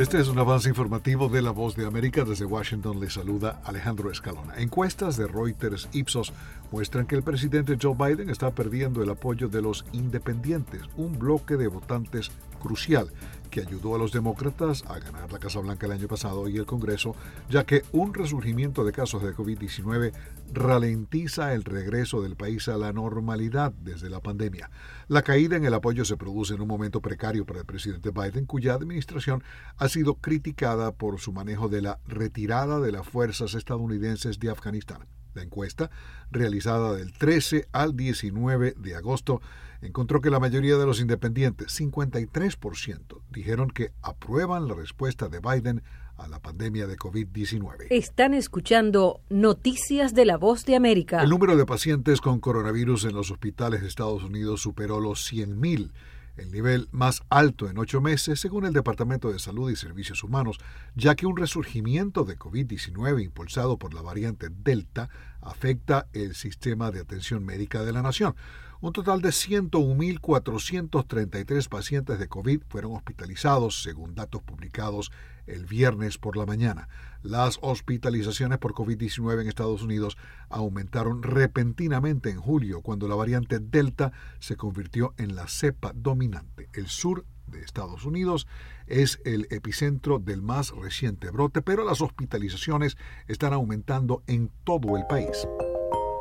Este es un avance informativo de La Voz de América. Desde Washington le saluda Alejandro Escalona. Encuestas de Reuters Ipsos muestran que el presidente Joe Biden está perdiendo el apoyo de los independientes, un bloque de votantes crucial que ayudó a los demócratas a ganar la Casa Blanca el año pasado y el Congreso, ya que un resurgimiento de casos de COVID-19 ralentiza el regreso del país a la normalidad desde la pandemia. La caída en el apoyo se produce en un momento precario para el presidente Biden, cuya administración ha sido criticada por su manejo de la retirada de las fuerzas estadounidenses de Afganistán. La encuesta, realizada del 13 al 19 de agosto, encontró que la mayoría de los independientes, 53%, dijeron que aprueban la respuesta de Biden a la pandemia de COVID-19. Están escuchando Noticias de la Voz de América. El número de pacientes con coronavirus en los hospitales de Estados Unidos superó los 100.000 el nivel más alto en ocho meses, según el Departamento de Salud y Servicios Humanos, ya que un resurgimiento de COVID-19 impulsado por la variante Delta afecta el sistema de atención médica de la nación. Un total de 101.433 pacientes de COVID fueron hospitalizados, según datos publicados el viernes por la mañana. Las hospitalizaciones por COVID-19 en Estados Unidos aumentaron repentinamente en julio, cuando la variante Delta se convirtió en la cepa dominante. El sur de Estados Unidos es el epicentro del más reciente brote, pero las hospitalizaciones están aumentando en todo el país.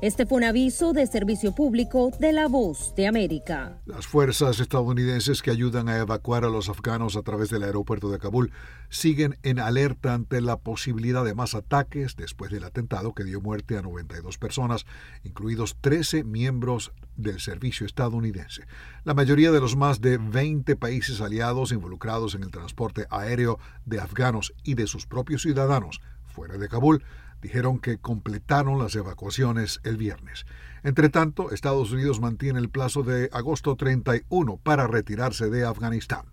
Este fue un aviso de servicio público de La Voz de América. Las fuerzas estadounidenses que ayudan a evacuar a los afganos a través del aeropuerto de Kabul siguen en alerta ante la posibilidad de más ataques después del atentado que dio muerte a 92 personas, incluidos 13 miembros del servicio estadounidense. La mayoría de los más de 20 países aliados involucrados en el transporte aéreo de afganos y de sus propios ciudadanos fuera de Kabul dijeron que completaron las evacuaciones el viernes. Entre tanto, Estados Unidos mantiene el plazo de agosto 31 para retirarse de Afganistán.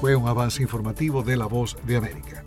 Fue un avance informativo de La Voz de América.